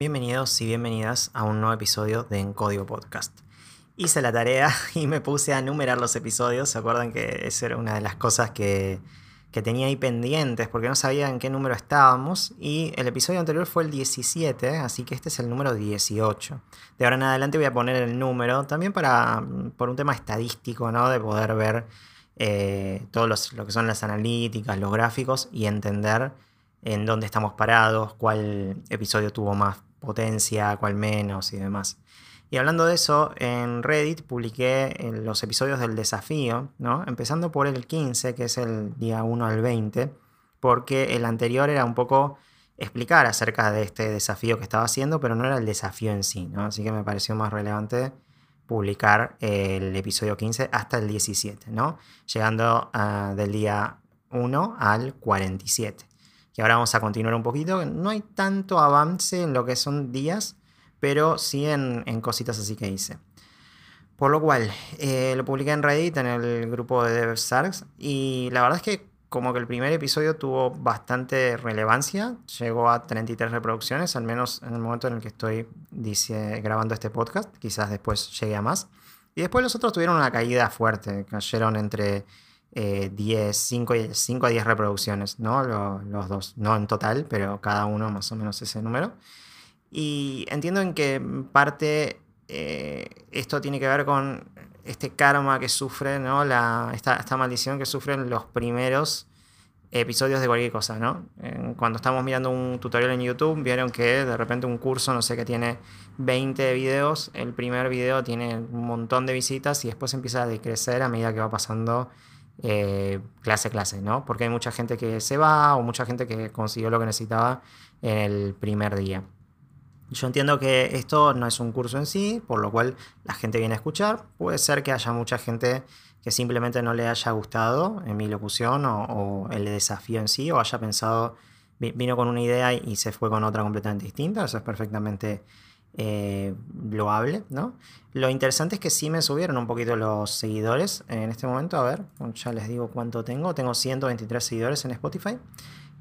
Bienvenidos y bienvenidas a un nuevo episodio de En Código Podcast. Hice la tarea y me puse a numerar los episodios. ¿Se acuerdan que esa era una de las cosas que, que tenía ahí pendientes porque no sabía en qué número estábamos? Y el episodio anterior fue el 17, así que este es el número 18. De ahora en adelante voy a poner el número también para, por un tema estadístico, ¿no? De poder ver eh, todo lo que son las analíticas, los gráficos y entender en dónde estamos parados, cuál episodio tuvo más potencia, cuál menos y demás. Y hablando de eso, en Reddit publiqué eh, los episodios del desafío, ¿no? empezando por el 15, que es el día 1 al 20, porque el anterior era un poco explicar acerca de este desafío que estaba haciendo, pero no era el desafío en sí, ¿no? así que me pareció más relevante publicar el episodio 15 hasta el 17, ¿no? llegando uh, del día 1 al 47 que ahora vamos a continuar un poquito. No hay tanto avance en lo que son días, pero sí en, cositas así que hice. Por lo cual, eh, lo publiqué en Reddit, en el grupo de DevSarks, y la verdad es que como que el primer episodio tuvo bastante relevancia, llegó a 33 reproducciones, al menos en el momento en el que estoy dice, grabando este podcast, quizás después llegue a más. Y después los otros tuvieron una caída fuerte, cayeron entre 10, 5, 5, a 10 reproducciones, ¿no? Los, dos, no en total, pero cada uno más o menos ese número. Y entiendo en que parte eh, esto tiene que ver con este karma que sufre, ¿no? La, esta, esta, maldición que sufren los primeros episodios de cualquier cosa, ¿no? Cuando estamos mirando un tutorial en YouTube, vieron que de repente un curso, no sé, que tiene 20 videos, el primer video tiene un montón de visitas y después empieza a decrecer a medida que va pasando eh, clase clase, ¿no? Porque hay mucha gente que se va o mucha gente que consiguió lo que necesitaba en el primer día. Yo entiendo que esto no es un curso en sí, por lo cual la gente viene a escuchar. Puede ser que haya mucha gente que simplemente no le haya gustado en mi locución o, el desafío en sí, o haya pensado, vino con una idea y se fue con otra completamente distinta. Eso es perfectamente eh, loable, ¿no? Lo interesante es que sí me subieron un poquito los seguidores en este momento. A ver, ya les digo cuánto tengo. Tengo 123 seguidores en Spotify.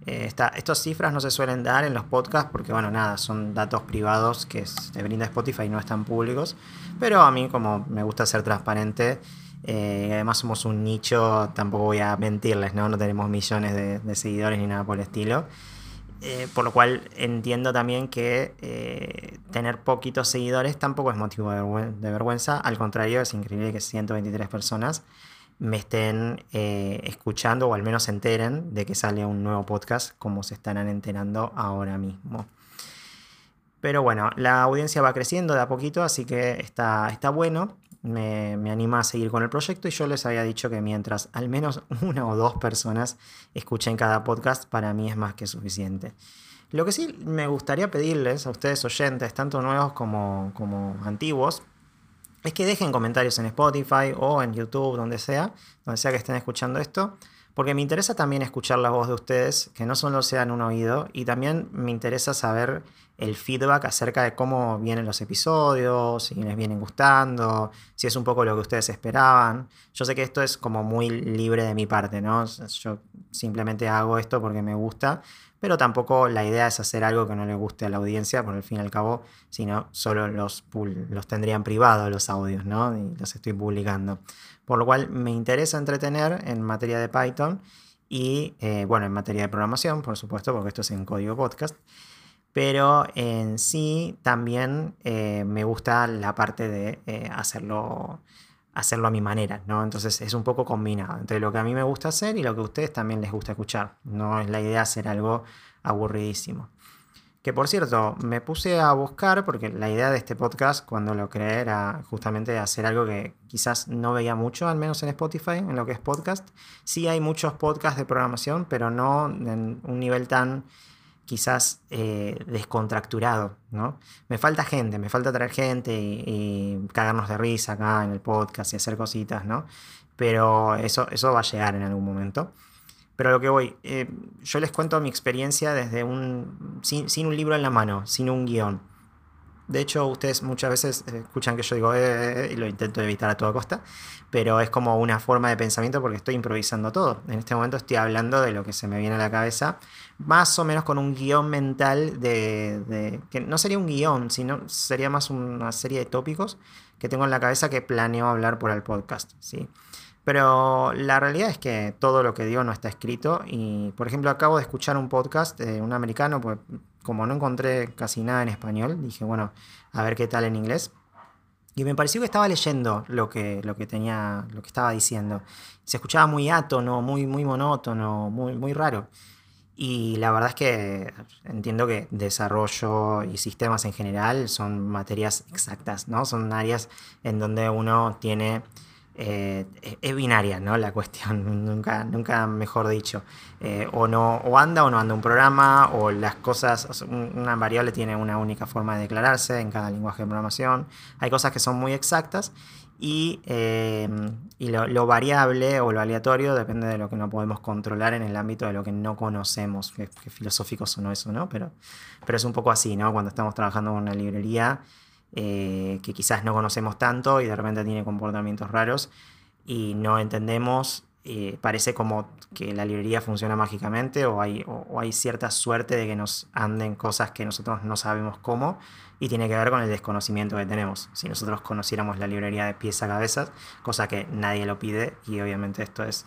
Eh, estas cifras no se suelen dar en los podcasts porque, bueno, nada, son datos privados que te brinda Spotify y no están públicos. Pero a mí, como me gusta ser transparente, eh, además somos un nicho, tampoco voy a mentirles, ¿no? No tenemos millones de seguidores ni nada por el estilo. Eh, por lo cual entiendo también que eh, tener poquitos seguidores tampoco es motivo de, vergüenza. Al contrario, es increíble que 123 personas me estén eh, escuchando o al menos se enteren de que sale un nuevo podcast como se estarán enterando ahora mismo. Pero bueno, la audiencia va creciendo de a poquito, así que está, está bueno me, anima a seguir con el proyecto y yo les había dicho que mientras al menos una o dos personas escuchen cada podcast, para mí es más que suficiente. Lo que sí me gustaría pedirles a ustedes oyentes, tanto nuevos como, como antiguos, es que dejen comentarios en Spotify o en YouTube, donde sea, donde sea que estén escuchando esto, porque me interesa también escuchar la voz de ustedes, que no solo sean un oído, y también me interesa saber el feedback acerca de cómo vienen los episodios, si les vienen gustando, si es un poco lo que ustedes esperaban. Yo sé que esto es como muy libre de mi parte, ¿no? Yo simplemente hago esto porque me gusta, pero tampoco la idea es hacer algo que no le guste a la audiencia, por el fin y al cabo, sino solo los, los tendrían privados los audios, ¿no? Y los estoy publicando. Por lo cual me interesa entretener en materia de Python y, eh, bueno, en materia de programación, por supuesto, porque esto es en código podcast. Pero en sí también eh, me gusta la parte de eh, hacerlo, hacerlo a mi manera, ¿no? Entonces es un poco combinado entre lo que a mí me gusta hacer y lo que a ustedes también les gusta escuchar. No es la idea hacer algo aburridísimo. Que por cierto, me puse a buscar, porque la idea de este podcast cuando lo creé era justamente hacer algo que quizás no veía mucho, al menos en Spotify, en lo que es podcast. Sí hay muchos podcasts de programación, pero no en un nivel tan quizás eh, descontracturado, ¿no? Me falta gente, me falta traer gente y, cagarnos de risa acá en el podcast y hacer cositas, ¿no? Pero eso, eso va a llegar en algún momento. Pero lo que voy, eh, yo les cuento mi experiencia desde un. Sin, un libro en la mano, sin un guion. De hecho, ustedes muchas veces escuchan que yo digo eh, y lo intento evitar a toda costa, pero es como una forma de pensamiento porque estoy improvisando todo. En este momento estoy hablando de lo que se me viene a la cabeza, más o menos con un guion mental de, que no sería un guion, sino sería más una serie de tópicos que tengo en la cabeza que planeo hablar por el podcast. ¿sí? Pero la realidad es que todo lo que digo no está escrito. Y, por ejemplo, acabo de escuchar un podcast de un americano, pues como no encontré casi nada en español, dije, bueno, a ver qué tal en inglés. Y me pareció que estaba leyendo lo que, lo que tenía, lo que estaba diciendo. Se escuchaba muy átono, muy, muy monótono, muy, muy raro. Y la verdad es que entiendo que desarrollo y sistemas en general son materias exactas, ¿no? Son áreas en donde uno tiene eh, es binaria, ¿no? La cuestión, nunca, nunca mejor dicho. Eh, o, no, o anda o no anda un programa, o las cosas, una variable tiene una única forma de declararse en cada lenguaje de programación. Hay cosas que son muy exactas y, eh, y lo, variable o lo aleatorio depende de lo que no podemos controlar en el ámbito de lo que no conocemos, que, que filosóficos o no eso, ¿no? Pero, pero es un poco así, ¿no? Cuando estamos trabajando en una librería eh, que quizás no conocemos tanto y de repente tiene comportamientos raros y no entendemos. Eh, parece como que la librería funciona mágicamente o hay, o, hay cierta suerte de que nos anden cosas que nosotros no sabemos cómo y tiene que ver con el desconocimiento que tenemos. Si nosotros conociéramos la librería de pies a cabezas, cosa que nadie lo pide y obviamente esto es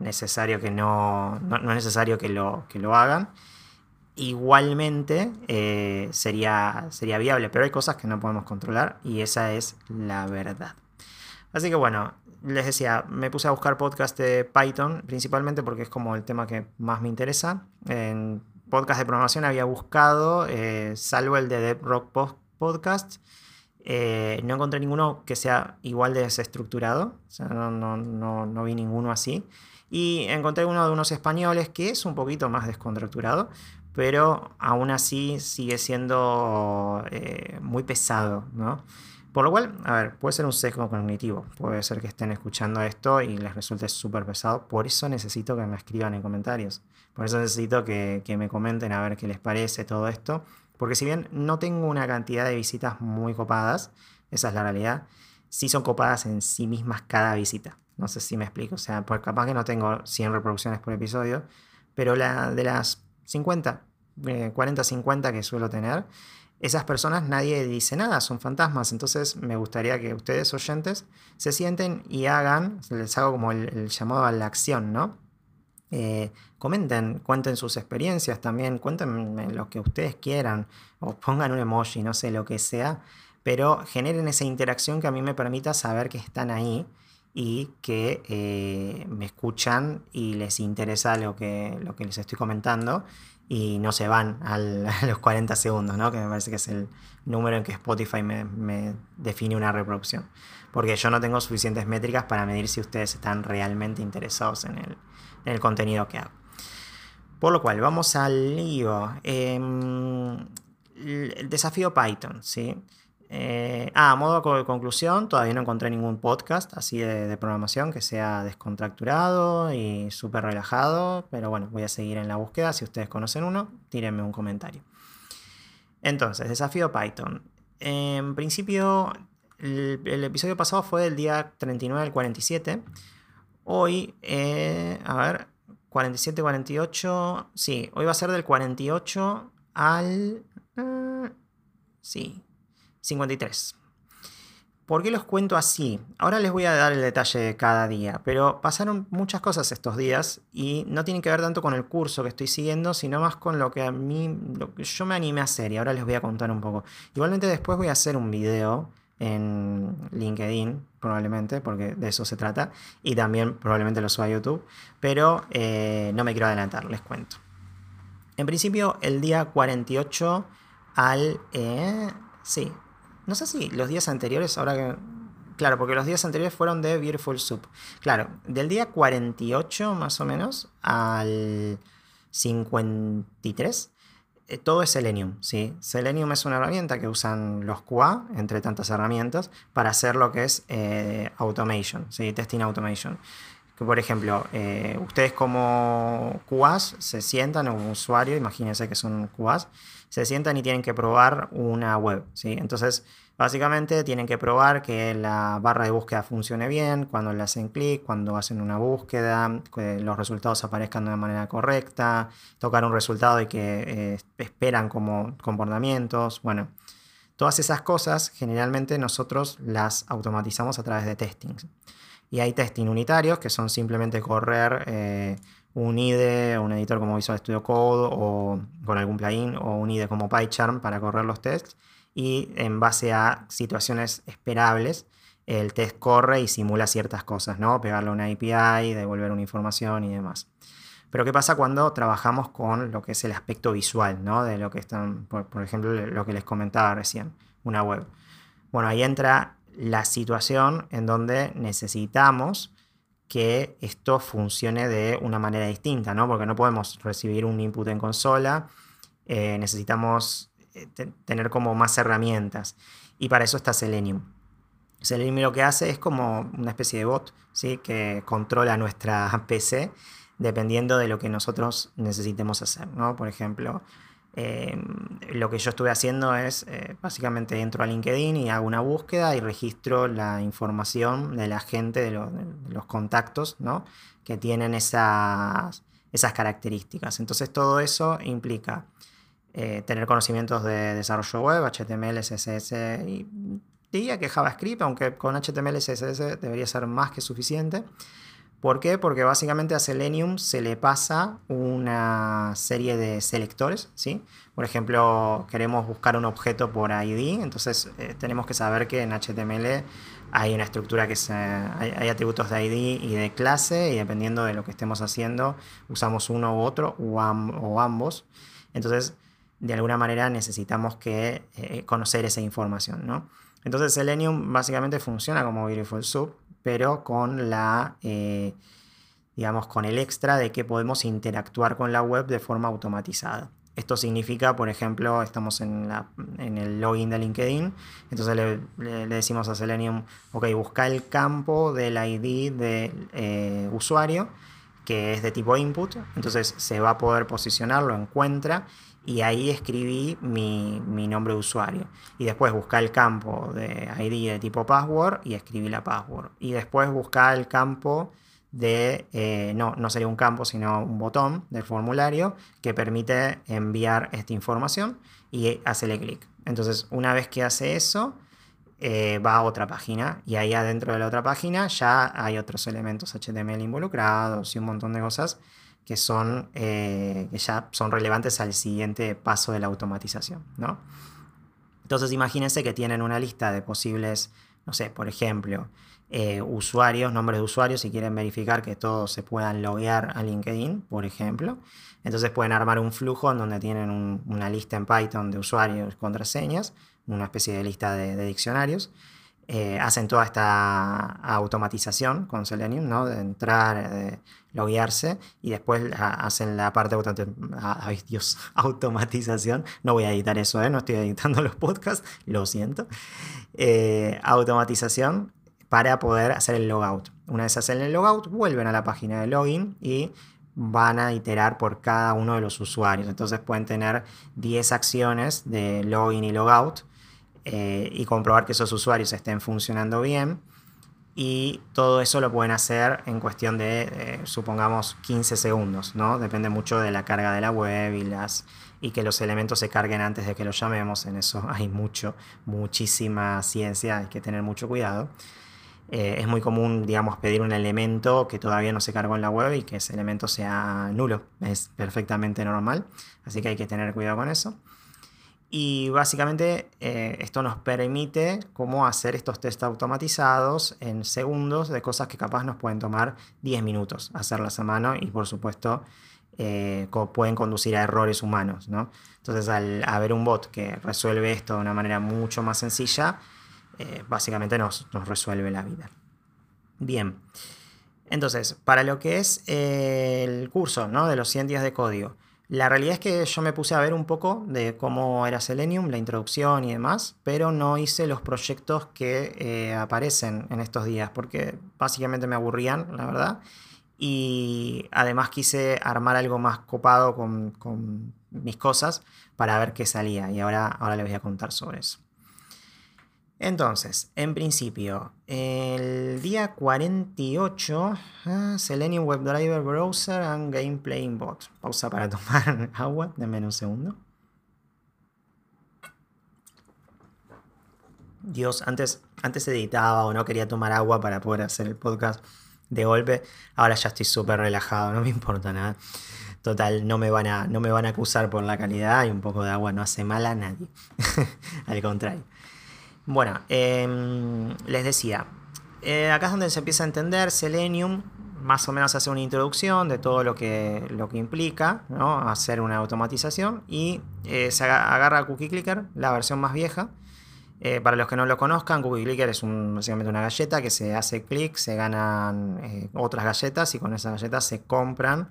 necesario que no, no, no es necesario que lo, que lo hagan igualmente eh, sería, sería viable, pero hay cosas que no podemos controlar y esa es la verdad. Así que bueno, les decía, me puse a buscar podcast de Python, principalmente porque es como el tema que más me interesa. En podcast de programación había buscado, eh, salvo el de Dev Rock Podcast, eh, no encontré ninguno que sea igual de desestructurado, o sea, no, no, no, no vi ninguno así. Y encontré uno de unos españoles que es un poquito más descontracturado, pero aún así sigue siendo eh, muy pesado, ¿no? Por lo cual, a ver, puede ser un sesgo cognitivo, puede ser que estén escuchando esto y les resulte súper pesado, por eso necesito que me escriban en comentarios, por eso necesito que, me comenten a ver qué les parece todo esto, porque si bien no tengo una cantidad de visitas muy copadas, esa es la realidad, sí son copadas en sí mismas cada visita. No sé si me explico. O sea, pues capaz que no tengo 100 reproducciones por episodio, pero la de las 50, 40, 50 que suelo tener, esas personas nadie dice nada, son fantasmas. Entonces me gustaría que ustedes, oyentes, se sienten y hagan, les hago como el, llamado a la acción, ¿no? Eh, comenten, cuenten sus experiencias también, cuéntenme lo que ustedes quieran, o pongan un emoji, no sé, lo que sea, pero generen esa interacción que a mí me permita saber que están ahí y que eh, me escuchan y les interesa lo que, lo que les estoy comentando y no se van a los 40 segundos, ¿no? que me parece que es el número en que Spotify me, define una reproducción. Porque yo no tengo suficientes métricas para medir si ustedes están realmente interesados en el, en el contenido que hago. Por lo cual, vamos al lío. Em, el desafío Python, ¿sí? Eh, ah, a modo de conclusión, todavía no encontré ningún podcast así de, programación que sea descontracturado y súper relajado, pero bueno, voy a seguir en la búsqueda. Si ustedes conocen uno, tírenme un comentario. Entonces, desafío Python. En principio, el, episodio pasado fue del día 39 al 47. Hoy, eh, a ver, 47, 48. Sí, hoy va a ser del 48 al... Eh, sí, 53. ¿Por qué los cuento así? Ahora les voy a dar el detalle de cada día, pero pasaron muchas cosas estos días y no tienen que ver tanto con el curso que estoy siguiendo, sino más con lo que a mí, lo que yo me animé a hacer y ahora les voy a contar un poco. Igualmente después voy a hacer un video en LinkedIn, probablemente, porque de eso se trata, y también probablemente lo suba a YouTube, pero eh, no me quiero adelantar, les cuento. En principio, el día 48 al... Eh, sí, no sé si los días anteriores, ahora que... Claro, porque los días anteriores fueron de Beautiful Soup. Claro, del día 48 más o menos al 53, eh, todo es Selenium, ¿sí? Selenium es una herramienta que usan los QA, entre tantas herramientas, para hacer lo que es eh, automation, ¿sí? Testing automation. Por ejemplo, eh, ustedes como QAs se sientan, un usuario, imagínense que son QAs, se sientan y tienen que probar una web, ¿sí? Entonces, básicamente tienen que probar que la barra de búsqueda funcione bien, cuando le hacen clic, cuando hacen una búsqueda, que los resultados aparezcan de manera correcta, tocar un resultado y que eh, esperan como comportamientos, bueno. Todas esas cosas generalmente nosotros las automatizamos a través de testing. Y hay testing unitarios que son simplemente correr eh, un IDE, un editor como Visual Studio Code o con algún plugin o un IDE como PyCharm para correr los tests y en base a situaciones esperables el test corre y simula ciertas cosas, ¿no? Pegarle una API, devolver una información y demás. Pero ¿qué pasa cuando trabajamos con lo que es el aspecto visual, ¿no? De lo que están, por, por ejemplo, lo que les comentaba recién, una web. Bueno, ahí entra la situación en donde necesitamos que esto funcione de una manera distinta, ¿no? Porque no podemos recibir un input en consola, eh, necesitamos eh, tener como más herramientas. Y para eso está Selenium. Selenium lo que hace es como una especie de bot, ¿sí? Que controla nuestra PC dependiendo de lo que nosotros necesitemos hacer, ¿no? Por ejemplo, Em, lo que yo estuve haciendo es, eh, básicamente entro a LinkedIn y hago una búsqueda y registro la información de la gente, de, los contactos, ¿no? Que tienen esas, esas características. Entonces todo eso implica eh, tener conocimientos de desarrollo web, HTML, CSS y diría que JavaScript, aunque con HTML CSS debería ser más que suficiente. ¿Por qué? Porque básicamente a Selenium se le pasa una serie de selectores, ¿sí? Por ejemplo, queremos buscar un objeto por ID, entonces eh, tenemos que saber que en HTML hay una estructura que se, hay, atributos de ID y de clase y dependiendo de lo que estemos haciendo usamos uno u otro o, ambos. Entonces, de alguna manera necesitamos que eh, conocer esa información, ¿no? Entonces Selenium básicamente funciona como Beautiful Soup, pero con la, eh, digamos, con el extra de que podemos interactuar con la web de forma automatizada. Esto significa, por ejemplo, estamos en, el login de LinkedIn, entonces le, decimos a Selenium, ok, busca el campo del ID del eh, usuario, que es de tipo input, entonces se va a poder posicionar, lo encuentra y ahí escribí mi, nombre de usuario. Y después busca el campo de ID de tipo password y escribí la password. Y después busca el campo de, eh, no, no sería un campo, sino un botón del formulario que permite enviar esta información y hacerle clic. Entonces, una vez que hace eso, eh, va a otra página y ahí adentro de la otra página ya hay otros elementos HTML involucrados y un montón de cosas que, son, eh, que ya son relevantes al siguiente paso de la automatización. ¿no? Entonces imagínense que tienen una lista de posibles, no sé, por ejemplo, eh, usuarios, nombres de usuarios, si quieren verificar que todos se puedan loguear a LinkedIn, por ejemplo. Entonces pueden armar un flujo en donde tienen una lista en Python de usuarios, contraseñas, una especie de lista de diccionarios. Eh, hacen toda esta automatización con Selenium, ¿no? De entrar, de loguearse y después hacen la parte de Dios, automatización. No voy a editar eso, ¿eh? No estoy editando los podcasts, lo siento. Eh, automatización para poder hacer el logout. Una vez hacen el logout, vuelven a la página de login y van a iterar por cada uno de los usuarios. Entonces pueden tener 10 acciones de login y logout eh, y comprobar que esos usuarios estén funcionando bien. Y todo eso lo pueden hacer en cuestión de, eh, supongamos, 15 segundos, ¿no? Depende mucho de la carga de la web y, las, y que los elementos se carguen antes de que los llamemos. En eso hay mucho, muchísima ciencia, hay que tener mucho cuidado. Eh, es muy común, digamos, pedir un elemento que todavía no se cargó en la web y que ese elemento sea nulo. Es perfectamente normal, así que hay que tener cuidado con eso. Y básicamente eh, esto nos permite cómo hacer estos test automatizados en segundos de cosas que capaz nos pueden tomar 10 minutos hacerlas a mano y por supuesto eh, pueden conducir a errores humanos. ¿no? Entonces al haber un bot que resuelve esto de una manera mucho más sencilla, eh, básicamente nos, nos, resuelve la vida. Bien, entonces para lo que es el curso ¿no? de los 100 días de código, la realidad es que yo me puse a ver un poco de cómo era Selenium, la introducción y demás, pero no hice los proyectos que eh, aparecen en estos días, porque básicamente me aburrían, la verdad. Y además quise armar algo más copado con, mis cosas para ver qué salía. Y ahora, ahora les voy a contar sobre eso. Entonces, en principio, el día 48, ah, Selenium WebDriver Browser and Gameplay Bot. Pausa para tomar agua, denme un segundo. Dios, antes, antes editaba o no quería tomar agua para poder hacer el podcast de golpe. Ahora ya estoy súper relajado, no me importa nada. Total, no me, van a, no me van a acusar por la calidad y un poco de agua no hace mal a nadie. Al contrario. Bueno, em, les decía, eh, acá es donde se empieza a entender Selenium, más o menos hace una introducción de todo lo que, lo que implica hacer una automatización y eh, se agarra Cookie Clicker, la versión más vieja. Eh, para los que no lo conozcan, Cookie Clicker es básicamente una galleta que se hace clic, se ganan otras galletas y con esas galletas se compran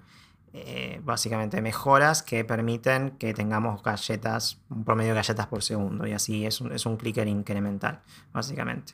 eh, básicamente mejoras que permiten que tengamos galletas, un promedio de galletas por segundo, y así es un, es un clicker incremental, básicamente.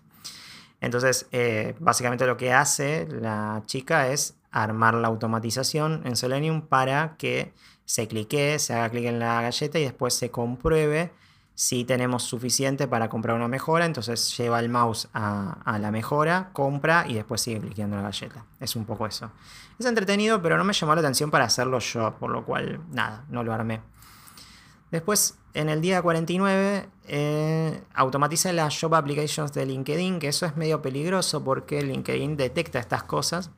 Entonces, eh, básicamente lo que hace la chica es armar la automatización en Selenium para que se clique, se haga clic en la galleta y después se compruebe si tenemos suficiente para comprar una mejora, entonces lleva el mouse a, la mejora, compra y después sigue cliqueando la galleta. Es un poco eso. Es entretenido, pero no me llamó la atención para hacerlo yo, por lo cual, nada, no lo armé. Después, en el día 49, eh, automatiza las Job Applications de LinkedIn, que eso es medio peligroso porque LinkedIn detecta estas cosas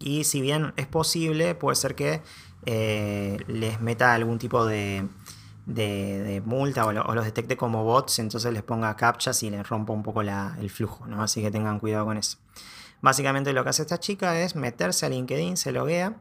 y si bien es posible, puede ser que eh, les meta algún tipo de de, multa o, los detecte como bots, entonces les ponga captchas y les rompa un poco el flujo, ¿no? Así que tengan cuidado con eso. Básicamente lo que hace esta chica es meterse a LinkedIn, se loguea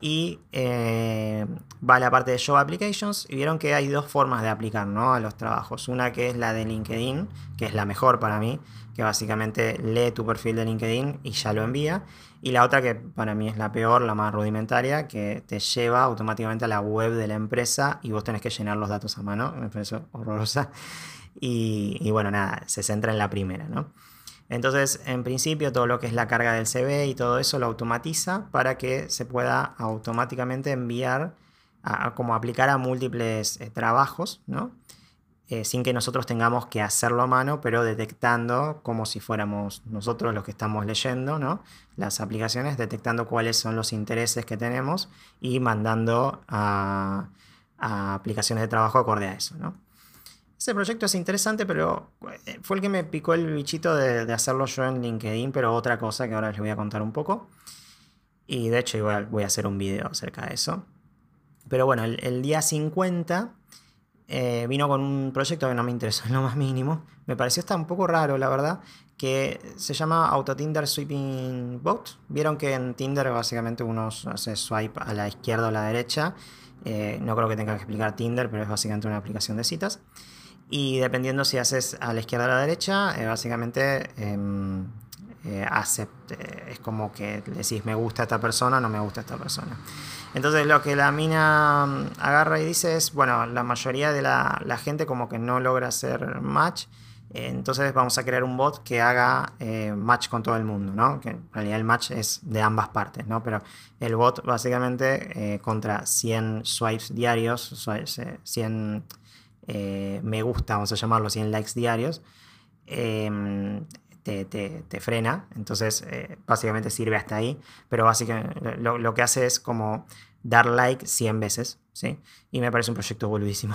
y eh, va a la parte de Show Applications y vieron que hay dos formas de aplicar ¿no? a los trabajos. Una que es la de LinkedIn, que es la mejor para mí, que básicamente lee tu perfil de LinkedIn y ya lo envía. Y la otra que para mí es la peor, la más rudimentaria, que te lleva automáticamente a la web de la empresa y vos tenés que llenar los datos a mano. Me parece horrorosa. Y, y bueno, nada, se centra en la primera, ¿no? Entonces, en principio, todo lo que es la carga del CV y todo eso lo automatiza para que se pueda automáticamente enviar, a, como aplicar a múltiples eh, trabajos, ¿no? Eh, sin que nosotros tengamos que hacerlo a mano, pero detectando como si fuéramos nosotros los que estamos leyendo, ¿no? Las aplicaciones, detectando cuáles son los intereses que tenemos y mandando a, aplicaciones de trabajo acorde a eso, ¿no? Ese proyecto es interesante, pero eh, fue el que me picó el bichito de, hacerlo yo en LinkedIn, pero otra cosa que ahora les voy a contar un poco. Y de hecho igual voy a hacer un video acerca de eso. Pero bueno, el, día 50 eh, vino con un proyecto que no me interesó en lo más mínimo. Me pareció hasta un poco raro, la verdad, que se llama Auto Tinder Sweeping Bot. Vieron que en Tinder básicamente uno hace swipe a la izquierda o a la derecha. Eh, no creo que tenga que explicar Tinder, pero es básicamente una aplicación de citas. Y dependiendo si haces a la izquierda o a la derecha, eh, básicamente eh, es como que decís me gusta esta persona, no me gusta esta persona. Entonces lo que la mina mm, agarra y dice es, bueno, la mayoría de la, gente como que no logra hacer match, entonces vamos a crear un bot que haga eh, match con todo el mundo, ¿no? Que en realidad el match es de ambas partes, ¿no? Pero el bot básicamente contra 100 swipes diarios, 100 eh, me gusta, vamos a llamarlo 100 likes diarios, em, te, frena. Entonces, eh, básicamente sirve hasta ahí. Pero básicamente lo, que hace es como dar like 100 veces. ¿sí? Y me parece un proyecto boludísimo.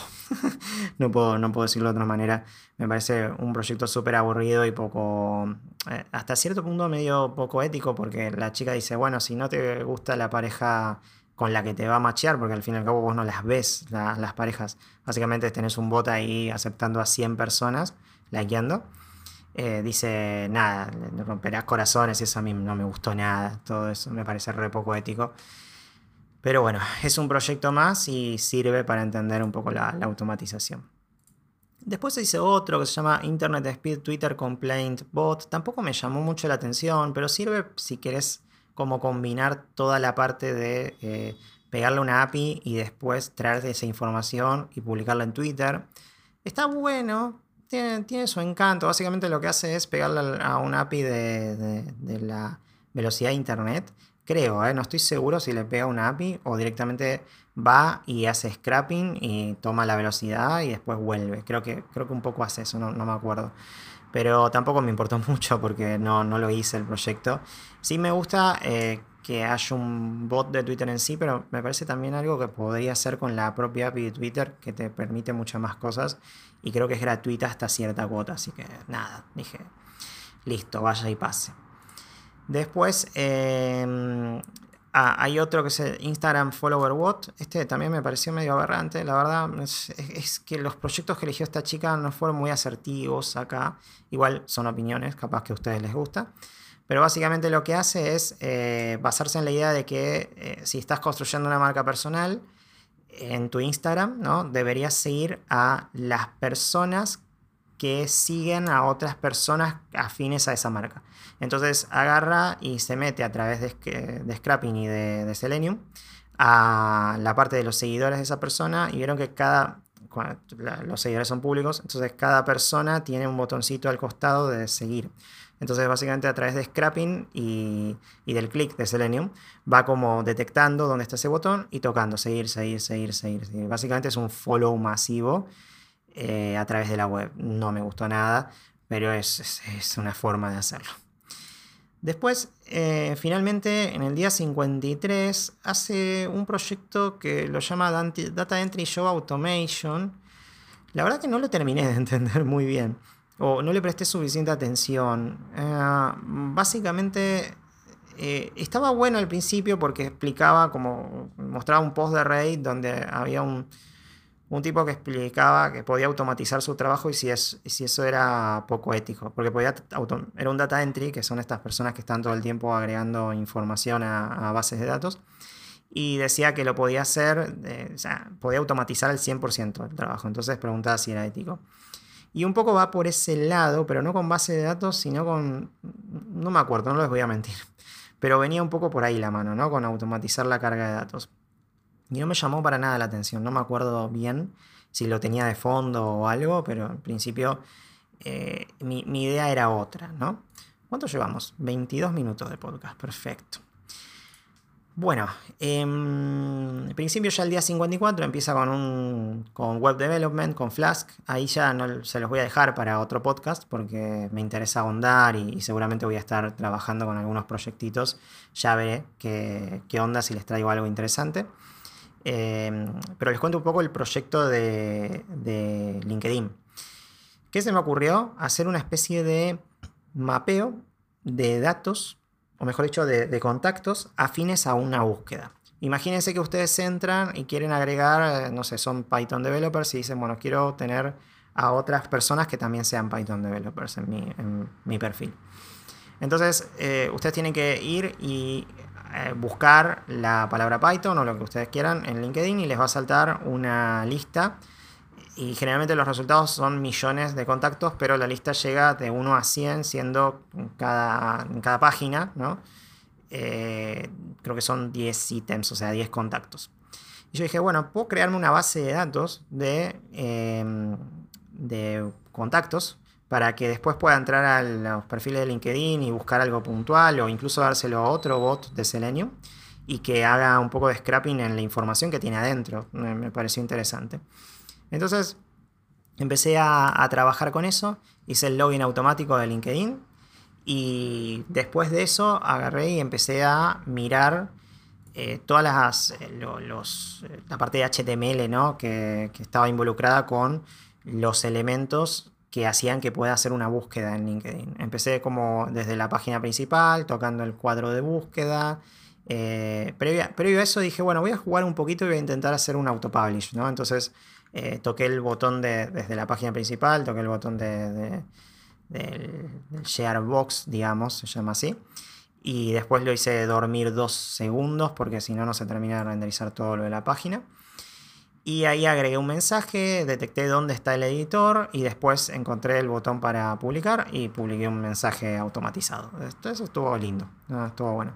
no, puedo, no puedo decirlo de otra manera. Me parece un proyecto súper aburrido y poco. Eh, hasta cierto punto medio poco ético, porque la chica dice: Bueno, si no te gusta la pareja con la que te va a machear, porque al fin y al cabo vos no las ves, las parejas. Básicamente tenés un bot ahí aceptando a 100 personas, likeando. Eh, dice, nada, romperás corazones y eso a mí no me gustó nada, todo eso me parece re poco ético. Pero bueno, es un proyecto más y sirve para entender un poco la, automatización. Después se dice otro que se llama Internet Speed Twitter Complaint Bot. Tampoco me llamó mucho la atención, pero sirve si querés como combinar toda la parte de eh, pegarle una API y después traerte esa información y publicarla en Twitter. Está bueno, tiene, tiene su encanto. Básicamente lo que hace es pegarle a una API de, la velocidad de Internet Creo, ¿eh? no estoy seguro si le pega una API o directamente va y hace scrapping y toma la velocidad y después vuelve. Creo que, creo que un poco hace eso, no, me acuerdo. Pero tampoco me importó mucho porque no, no lo hice el proyecto. Sí me gusta eh, que haya un bot de Twitter en sí, pero me parece también algo que podría hacer con la propia API de Twitter, que te permite muchas más cosas y creo que es gratuita hasta cierta cuota. Así que nada, dije, listo, vaya y pase. Después em, ah, hay otro que es el Instagram Follower Bot. Este también me pareció medio aberrante. La verdad es, que los proyectos que eligió esta chica no fueron muy asertivos acá. Igual son opiniones, capaz que a ustedes les gusta. Pero básicamente lo que hace es eh, basarse en la idea de que eh, si estás construyendo una marca personal en tu Instagram, ¿no? deberías seguir a las personas que siguen a otras personas afines a esa marca. Entonces agarra y se mete a través de, de Scrapping y de, Selenium a la parte de los seguidores de esa persona y vieron que cada, los seguidores son públicos, entonces cada persona tiene un botoncito al costado de seguir. Entonces básicamente a través de scrapping y, del clic de Selenium va como detectando dónde está ese botón y tocando seguir, seguir, seguir, seguir. Básicamente es un follow masivo eh, a través de la web. No me gustó nada, pero es, una forma de hacerlo. Después, eh, finalmente, en el día 53, hace un proyecto que lo llama Data Entry Show Automation. La verdad que no lo terminé de entender muy bien, o no le presté suficiente atención. Eh, básicamente, estaba bueno al principio porque explicaba, como mostraba un post de Reddit donde había un, un tipo que explicaba que podía automatizar su trabajo y si, es, si eso era poco ético, porque podía era un data entry, que son estas personas que están todo el tiempo agregando información a, bases de datos, y decía que lo podía hacer, eh, o sea, podía automatizar el 100% del trabajo, entonces preguntaba si era ético. Y un poco va por ese lado, pero no con base de datos, sino con, no me acuerdo, no les voy a mentir, pero venía un poco por ahí la mano, ¿no? Con automatizar la carga de datos. Y no me llamó para nada la atención, no me acuerdo bien si lo tenía de fondo o algo, pero en principio eh, mi, idea era otra, ¿no? ¿Cuánto llevamos? 22 minutos de podcast, perfecto. Bueno, en principio ya el día 54 empieza con un con web development, con Flask. Ahí ya no se los voy a dejar para otro podcast porque me interesa ahondar y, seguramente voy a estar trabajando con algunos proyectitos. Ya veré qué, qué onda si les traigo algo interesante. Em, pero les cuento un poco el proyecto de, LinkedIn. ¿Qué se me ocurrió? Hacer una especie de mapeo de datos, o mejor dicho, de, contactos afines a una búsqueda. Imagínense que ustedes entran y quieren agregar, no sé, son Python developers y dicen, bueno, quiero tener a otras personas que también sean Python developers en mi, perfil. Entonces, eh, ustedes tienen que ir y eh, buscar la palabra Python o lo que ustedes quieran en LinkedIn y les va a saltar una lista. Y generalmente los resultados son millones de contactos, pero la lista llega de 1 a 100, siendo cada, en cada página, ¿no? Eh, creo que son 10 ítems, o sea, 10 contactos. Y yo dije, bueno, puedo crearme una base de datos de, em, de contactos para que después pueda entrar a los perfiles de LinkedIn y buscar algo puntual o incluso dárselo a otro bot de Selenium y que haga un poco de scrapping en la información que tiene adentro. Me, pareció interesante. Entonces empecé a, trabajar con eso, hice el login automático de LinkedIn y después de eso agarré y empecé a mirar eh, todas las eh, eh, la parte de HTML ¿no? que, que estaba involucrada con los elementos que hacían que pueda hacer una búsqueda en LinkedIn. Empecé como desde la página principal, tocando el cuadro de búsqueda. Eh, previo, a eso dije, bueno, voy a jugar un poquito y voy a intentar hacer un autopublish, ¿no? Entonces eh, toqué el botón de, desde la página principal, toqué el botón de, del, share box, digamos, se llama así. Y después lo hice dormir dos segundos porque si no, no se termina de renderizar todo lo de la página. Y ahí agregué un mensaje, detecté dónde está el editor y después encontré el botón para publicar y publiqué un mensaje automatizado. Eso estuvo lindo, estuvo bueno.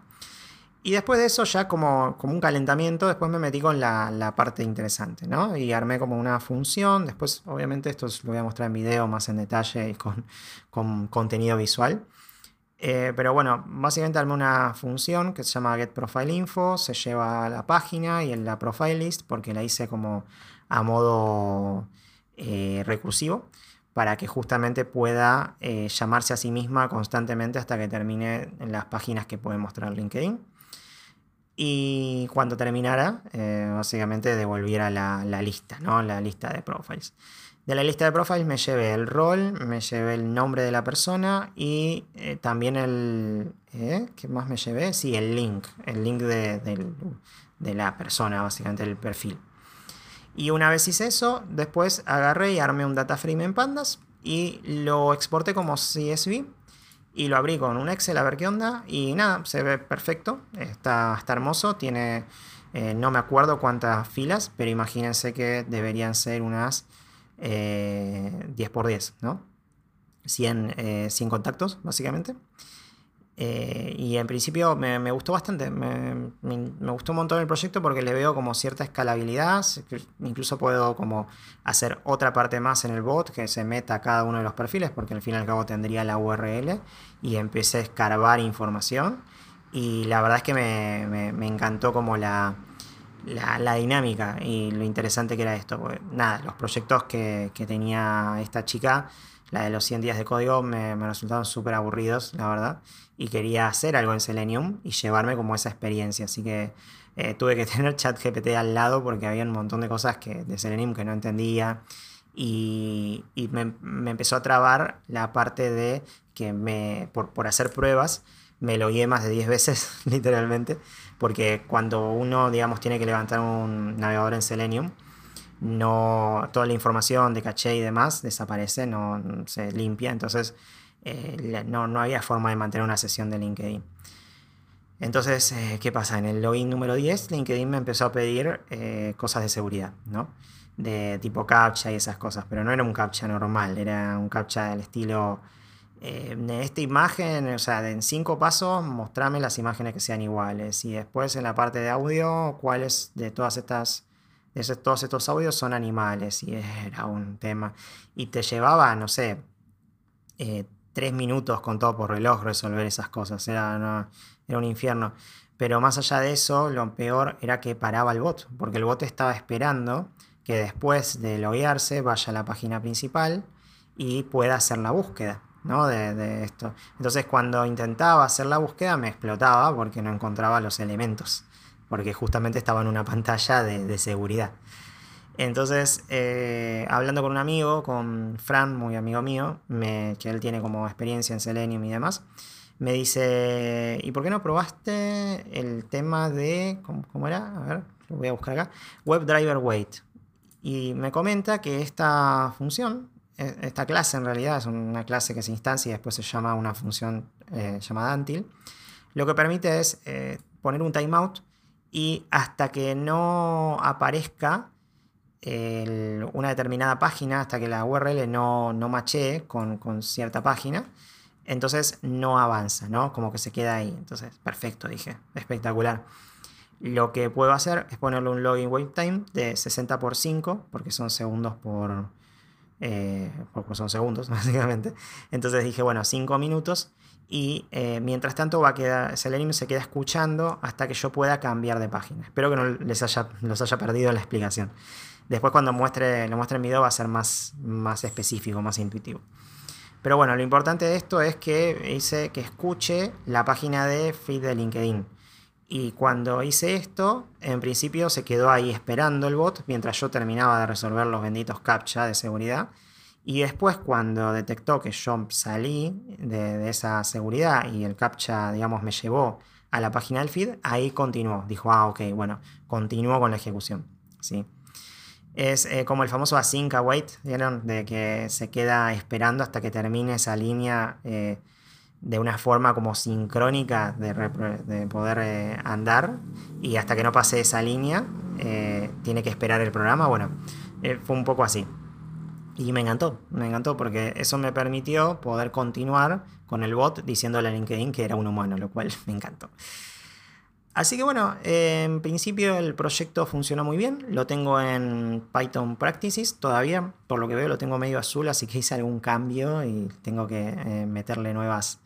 Y después de eso, ya como, como un calentamiento, después me metí con la, parte interesante, ¿no? Y armé como una función. Después, obviamente, esto lo voy a mostrar en video más en detalle y con, con contenido visual. Eh, pero bueno, básicamente armé una función que se llama getProfileInfo, se lleva a la página y en la profile list porque la hice como a modo eh, recursivo para que justamente pueda eh, llamarse a sí misma constantemente hasta que termine en las páginas que puede mostrar LinkedIn. Y cuando terminara, eh, básicamente devolviera la, lista, ¿no? la lista de profiles. De la lista de profiles me llevé el rol, me llevé el nombre de la persona y eh, también el... ¿Qué más me llevé? Sí, el link, el link de, de la persona, básicamente el perfil. Y una vez hice eso, después agarré y armé un data frame en Pandas y lo exporté como CSV y lo abrí con un Excel a ver qué onda y nada, se ve perfecto, está, está hermoso, tiene, eh, no me acuerdo cuántas filas, pero imagínense que deberían ser unas 10 eh, por 10, ¿no? 100, 100 eh, contactos, básicamente. Eh, y en principio me, gustó bastante, me, gustó un montón el proyecto porque le veo como cierta escalabilidad, incluso puedo como hacer otra parte más en el bot que se meta a cada uno de los perfiles porque al fin y al cabo tendría la URL y empecé a escarbar información y la verdad es que me, encantó como la, la, dinámica y lo interesante que era esto. nada, los proyectos que, que tenía esta chica la de los 100 días de código me, me resultaron súper aburridos, la verdad. Y quería hacer algo en Selenium y llevarme como esa experiencia. Así que eh, tuve que tener ChatGPT al lado porque había un montón de cosas que, de Selenium que no entendía. Y, y me, me, empezó a trabar la parte de que me, por, por hacer pruebas me lo guié más de 10 veces, literalmente. Porque cuando uno, digamos, tiene que levantar un navegador en Selenium, no toda la información de caché y demás desaparece, no se limpia, entonces eh, no, había forma de mantener una sesión de LinkedIn. Entonces, eh, ¿qué pasa? En el login número 10, LinkedIn me empezó a pedir eh, cosas de seguridad, ¿no? De tipo captcha y esas cosas, pero no era un captcha normal, era un captcha del estilo, en esta imagen, o sea, en cinco pasos, mostrame las imágenes que sean iguales. Y después en la parte de audio, cuáles de todas estas todos estos audios son animales y era un tema. Y te llevaba, no sé, tres minutos con todo por reloj resolver esas cosas. Era, era un infierno. Pero más allá de eso, lo peor era que paraba el bot, porque el bot estaba esperando que después de loguearse vaya a la página principal y pueda hacer la búsqueda. ¿no? De, de, esto. Entonces cuando intentaba hacer la búsqueda me explotaba porque no encontraba los elementos porque justamente estaba en una pantalla de, seguridad. Entonces, eh, hablando con un amigo, con Fran, muy amigo mío, que él tiene como experiencia en Selenium y demás, me dice, ¿y por qué no probaste el tema de, ¿cómo, era? A ver, lo voy a buscar acá, WebDriver Wait. Y me comenta que esta función, e, esta clase en realidad es una clase que se instancia y después se llama una función eh, llamada Until, lo que permite es eh, poner un timeout y hasta que no aparezca una determinada página, hasta que la URL no, no machee con, cierta página, entonces no avanza, ¿no? Como que se queda ahí. Entonces, perfecto, dije, espectacular. Lo que puedo hacer es ponerle un login wait time de 60 por 5, porque son segundos por, eh, porque son segundos, básicamente. Entonces dije, bueno, 5 minutos y eh, mientras tanto va a quedar, Selenium se queda escuchando hasta que yo pueda cambiar de página. Espero que no les haya, los haya perdido la explicación. Después cuando muestre, lo muestre en video va a ser más, más específico, más intuitivo. Pero bueno, lo importante de esto es que hice que escuche la página de feed de LinkedIn. Y cuando hice esto, en principio se quedó ahí esperando el bot mientras yo terminaba de resolver los benditos captcha de seguridad y después cuando detectó que yo salí de, esa seguridad y el captcha, digamos, me llevó a la página del feed, ahí continuó. Dijo, ah, ok, bueno, continuó con la ejecución. ¿sí? Es eh, como el famoso async await, ¿vieron? De que se queda esperando hasta que termine esa línea eh, de una forma como sincrónica de, poder eh, andar y hasta que no pase esa línea tiene que esperar el programa. Bueno, fue un poco así. Y me encantó, me encantó porque eso me permitió poder continuar con el bot diciéndole a LinkedIn que era un humano, lo cual me encantó. Así que bueno, en principio el proyecto funcionó muy bien, lo tengo en Python Practices todavía, por lo que veo lo tengo medio azul, así que hice algún cambio y tengo que eh, meterle nuevas,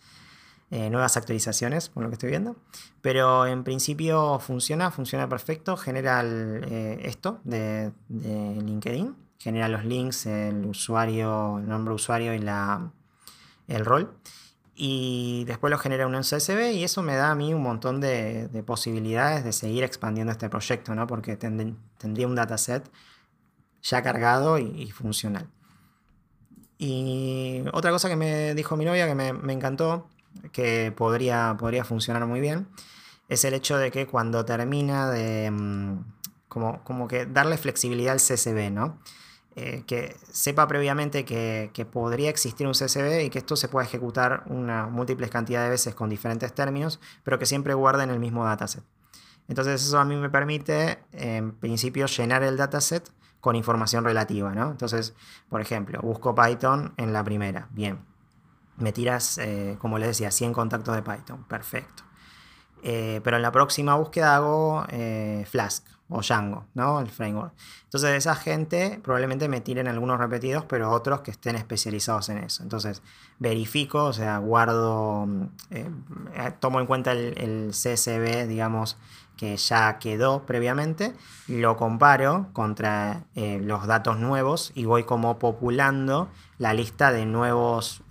eh, nuevas actualizaciones, por lo que estoy viendo. Pero en principio funciona, funciona perfecto. Genera esto de, de, LinkedIn. Genera los links, el usuario, el nombre usuario y la, el rol. Y después lo genera un CSV y eso me da a mí un montón de, posibilidades de seguir expandiendo este proyecto, ¿no? Porque tendría un dataset ya cargado y, funcional. Y otra cosa que me dijo mi novia que me, me, encantó, que podría, podría funcionar muy bien, es el hecho de que cuando termina de... Mm, como, como que darle flexibilidad al CSV, ¿no? Eh, que sepa previamente que, podría existir un CSV y que esto se pueda ejecutar una múltiples cantidad de veces con diferentes términos, pero que siempre guarden el mismo dataset. Entonces eso a mí me permite, en principio, llenar el dataset con información relativa, ¿no? Entonces, por ejemplo, busco Python en la primera, bien. Me tiras, eh, como les decía, 100 contactos de Python, perfecto. Eh, pero en la próxima búsqueda hago Flask o Django, ¿no? El framework. Entonces, esa gente probablemente me tiren algunos repetidos, pero otros que estén especializados en eso. Entonces, verifico, o sea, guardo, eh, eh, tomo en cuenta el, CSV, digamos, que ya quedó previamente, lo comparo contra eh, los datos nuevos y voy como populando la lista de nuevos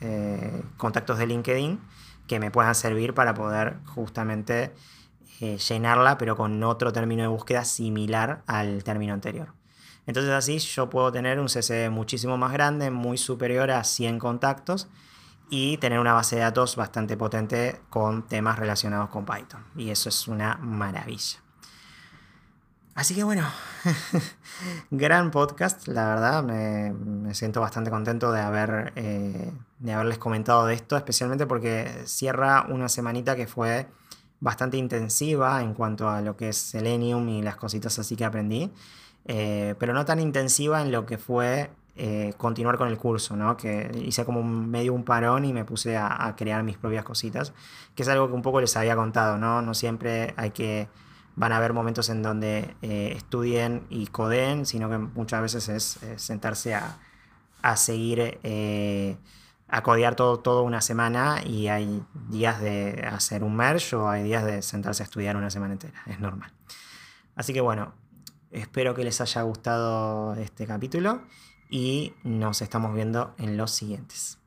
contactos de LinkedIn que me puedan servir para poder justamente eh, llenarla, pero con otro término de búsqueda similar al término anterior. Entonces así yo puedo tener un CSV muchísimo más grande, muy superior a 100 contactos y tener una base de datos bastante potente con temas relacionados con Python. Y eso es una maravilla. Así que bueno, gran podcast, la verdad, me, siento bastante contento de, haber, eh, de haberles comentado de esto, especialmente porque cierra una semanita que fue bastante intensiva en cuanto a lo que es Selenium y las cositas así que aprendí, eh, pero no tan intensiva en lo que fue eh, continuar con el curso, ¿no? que hice como medio un parón y me puse a, crear mis propias cositas, que es algo que un poco les había contado, no, no siempre hay que, van a haber momentos en donde eh, estudien y codeen, sino que muchas veces es sentarse a, a seguir a todo, todo una semana y hay días de hacer un merge o hay días de sentarse a estudiar una semana entera. Es normal. Así que bueno, espero que les haya gustado este capítulo y nos estamos viendo en los siguientes.